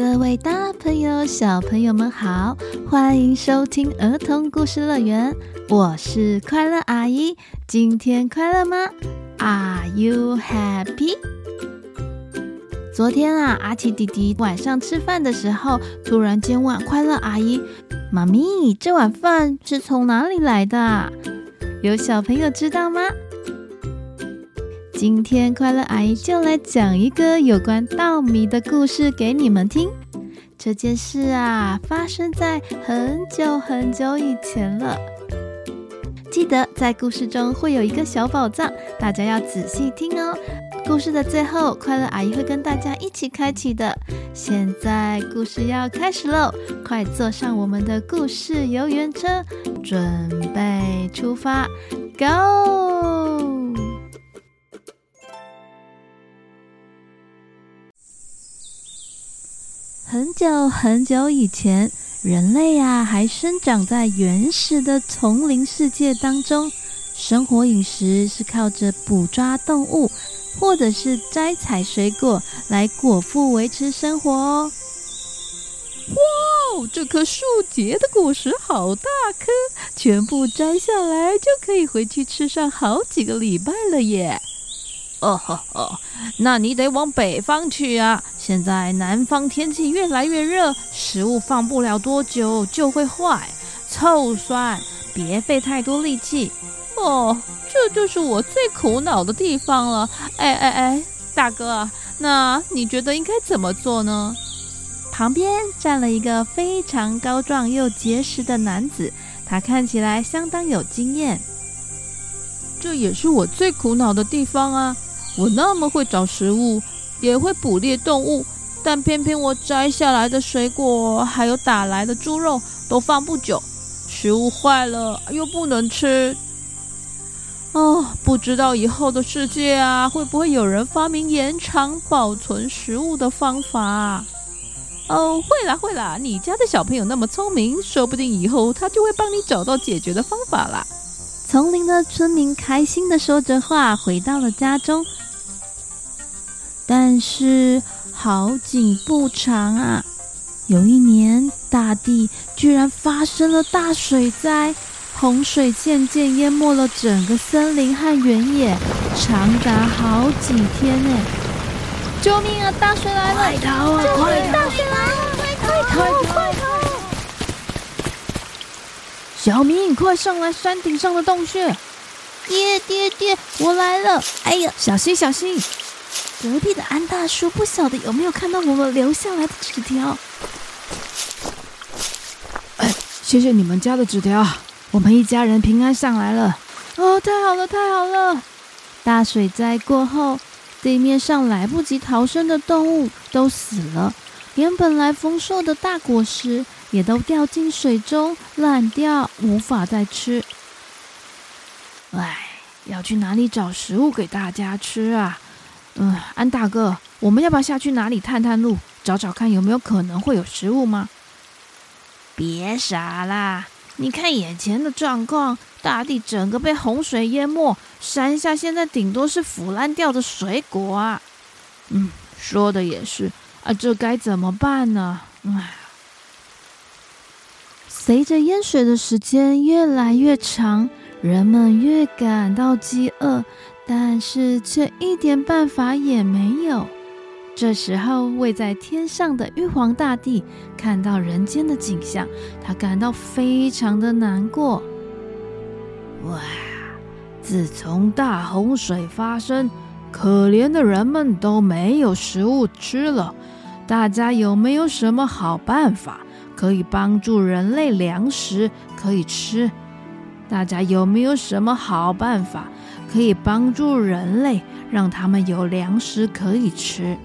各位大朋友、小朋友们好，欢迎收听儿童故事乐园，我是快乐阿姨。今天快乐吗？Are you happy？昨天啊，阿奇弟弟晚上吃饭的时候，突然间问快乐阿姨：“妈咪，这碗饭是从哪里来的？”有小朋友知道吗？今天快乐阿姨就来讲一个有关稻米的故事给你们听。这件事啊，发生在很久很久以前了。记得在故事中会有一个小宝藏，大家要仔细听哦。故事的最后，快乐阿姨会跟大家一起开启的。现在故事要开始喽，快坐上我们的故事游园车，准备出发，Go！很久很久以前，人类呀还生长在原始的丛林世界当中，生活饮食是靠着捕抓动物，或者是摘采水果来果腹维持生活哦。哇，这棵树结的果实好大颗，全部摘下来就可以回去吃上好几个礼拜了耶！哦吼哦，那你得往北方去啊！现在南方天气越来越热，食物放不了多久就会坏，臭酸，别费太多力气。哦，这就是我最苦恼的地方了。哎哎哎，大哥，那你觉得应该怎么做呢？旁边站了一个非常高壮又结实的男子，他看起来相当有经验。这也是我最苦恼的地方啊！我那么会找食物，也会捕猎动物，但偏偏我摘下来的水果还有打来的猪肉都放不久，食物坏了又不能吃。哦，不知道以后的世界啊，会不会有人发明延长保存食物的方法？哦，会啦会啦，你家的小朋友那么聪明，说不定以后他就会帮你找到解决的方法啦。丛林的村民开心地说着话，回到了家中。但是好景不长啊！有一年，大地居然发生了大水灾，洪水渐渐淹没了整个森林和原野，长达好几天呢！救命啊！大水来了！快逃啊！快逃！大水来了！快逃！快逃！快逃！小明，快上来山顶上的洞穴！爹爹爹，我来了！哎呀，小心小心！隔壁的安大叔不晓得有没有看到我们留下来的纸条？哎，谢谢你们家的纸条，我们一家人平安上来了。哦，太好了，太好了！大水灾过后，地面上来不及逃生的动物都死了，连本来丰硕的大果实也都掉进水中烂掉，无法再吃。哎，要去哪里找食物给大家吃啊？嗯，安大哥，我们要不要下去哪里探探路，找找看有没有可能会有食物吗？别傻啦！你看眼前的状况，大地整个被洪水淹没，山下现在顶多是腐烂掉的水果啊。嗯，说的也是啊，这该怎么办呢？唉，随着淹水的时间越来越长，人们越感到饥饿。但是却一点办法也没有。这时候，位在天上的玉皇大帝看到人间的景象，他感到非常的难过。哇！自从大洪水发生，可怜的人们都没有食物吃了。大家有没有什么好办法可以帮助人类粮食可以吃？大家有没有什么好办法？可以帮助人类，让他们有粮食可以吃。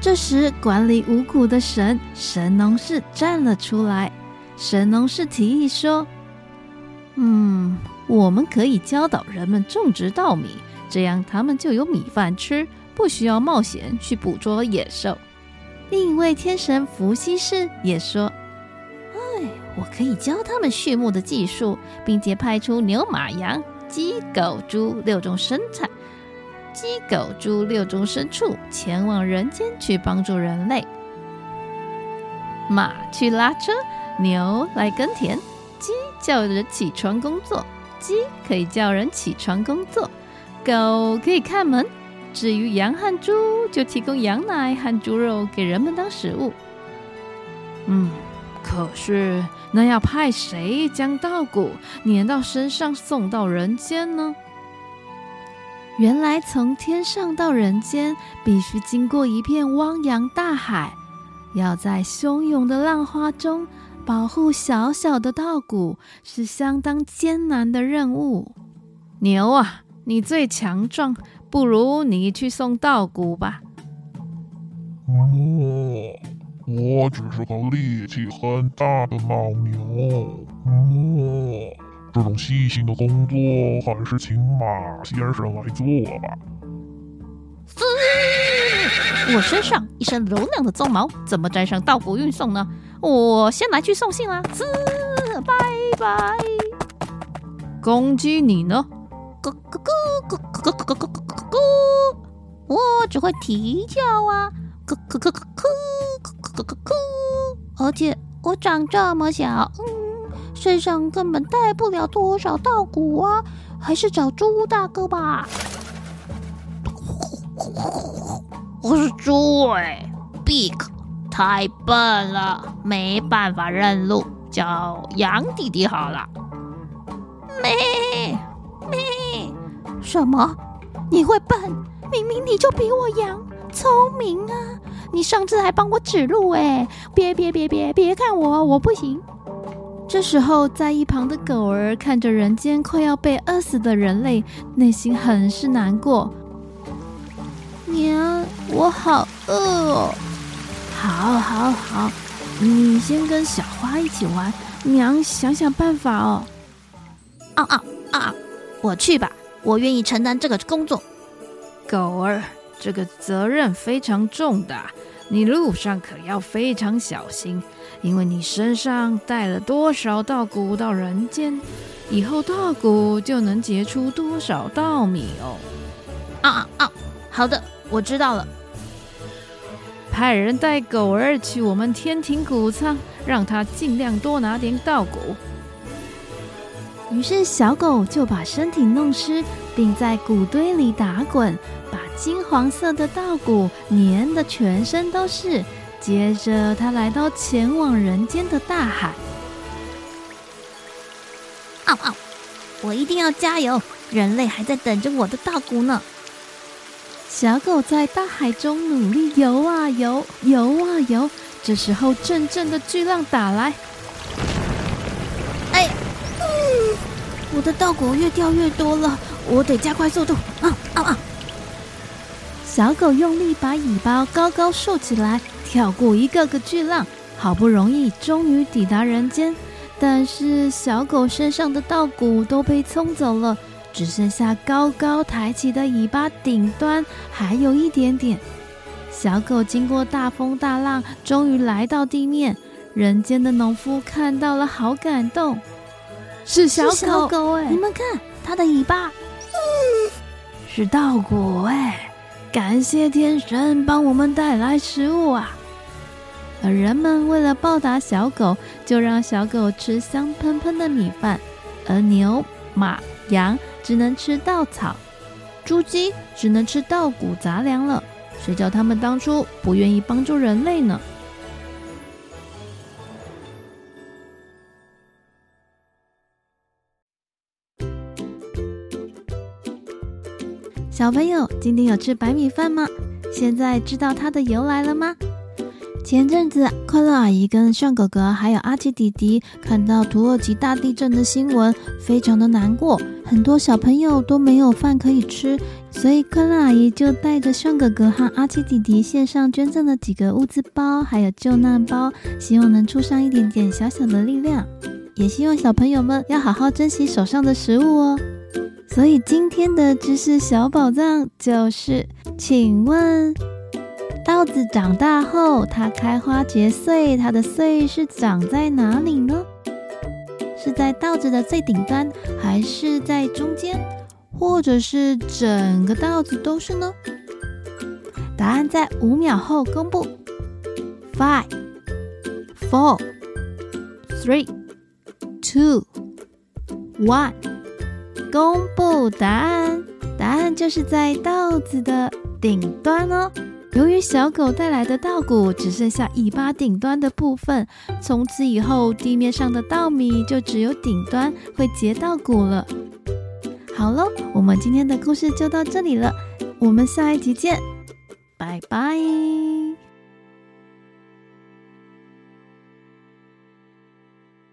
这时，管理五谷的神神农氏站了出来。神农氏提议说：“嗯，我们可以教导人们种植稻米，这样他们就有米饭吃，不需要冒险去捕捉野兽。”另一位天神伏羲氏也说：“，我可以教他们畜牧的技术，并且派出牛、马、羊。”鸡、狗、猪六种生产，鸡、狗、猪六种牲畜前往人间去帮助人类。马去拉车，牛来耕田，鸡叫人起床工作，鸡可以叫人起床工作，狗可以看门。至于羊和猪，就提供羊奶和猪肉给人们当食物。嗯，可是那要派谁将稻谷粘到身上送到人间呢？原来从天上到人间，必须经过一片汪洋大海，要在汹涌的浪花中保护小小的稻谷，是相当艰难的任务。牛啊，你最强壮。不如你去送稻谷吧。哦，我只是个力气很大的老牛。哦，这种细心的工作还是请马先生来做吧。我身上一身柔亮的鬃毛，怎么沾上稻谷运送呢？我先来去送信啦。滋，拜拜。公鸡你呢？咯咯咯咯咯咯咯咯咯咯！我只会啼叫啊，咯咯咯咯咯！而且我长这么小，嗯，身上根本带不了多少稻谷啊，还是找猪大哥吧。我是猪哎，Beak 太笨了，没办法认路，叫羊弟弟好了。咩？咩？什么？你会笨？明明你就比我羊聪明啊！你上次还帮我指路哎！别别别别别看我，我不行。这时候，在一旁的狗儿看着人间快要被饿死的人类，内心很是难过。娘，我好饿哦！好，好，好，你先跟小花一起玩，娘想想办法哦。啊啊啊！我去吧，我愿意承担这个工作。狗儿，这个责任非常重大，你路上可要非常小心，因为你身上带了多少稻谷到人间，以后稻谷就能结出多少稻米哦。啊啊啊！好的，我知道了。派人带狗儿去我们天庭谷仓，让他尽量多拿点稻谷。于是小狗就把身体弄湿，并在谷堆里打滚，把金黄色的稻谷粘得全身都是。接着，它来到前往人间的大海。嗷嗷！我一定要加油，人类还在等着我的稻谷呢。小狗在大海中努力游啊游，游啊游。这时候，阵阵的巨浪打来。我的稻谷越掉越多了，我得加快速度！啊啊啊！小狗用力把尾巴高高竖起来，跳过一个个巨浪，好不容易终于抵达人间。但是小狗身上的稻谷都被冲走了，只剩下高高抬起的尾巴顶端还有一点点。小狗经过大风大浪，终于来到地面。人间的农夫看到了，好感动。是小狗，小狗哎！你们看它的尾巴，嗯、是稻谷哎！感谢天神帮我们带来食物啊！而人们为了报答小狗，就让小狗吃香喷喷的米饭，而牛、马、羊只能吃稻草，猪、鸡只能吃稻谷杂粮了。谁叫他们当初不愿意帮助人类呢？小朋友，今天有吃白米饭吗？现在知道它的由来了吗？前阵子，快乐阿姨跟尚哥哥还有阿奇弟弟看到土耳其大地震的新闻，非常的难过，很多小朋友都没有饭可以吃，所以快乐阿姨就带着尚哥哥和阿奇弟弟线上捐赠了几个物资包，还有救难包，希望能出上一点点小小的力量，也希望小朋友们要好好珍惜手上的食物哦。所以今天的知识小宝藏就是，请问，稻子长大后，它开花结穗，它的穗是长在哪里呢？是在稻子的最顶端，还是在中间，或者是整个稻子都是呢？答案在五秒后公布。Five, four, three, two, one，公布答案。答案就是在稻子的顶端哦。由于小狗带来的稻谷只剩下尾巴顶端的部分，从此以后地面上的稻米就只有顶端会结稻谷了。好喽，我们今天的故事就到这里了，我们下一集见，拜拜。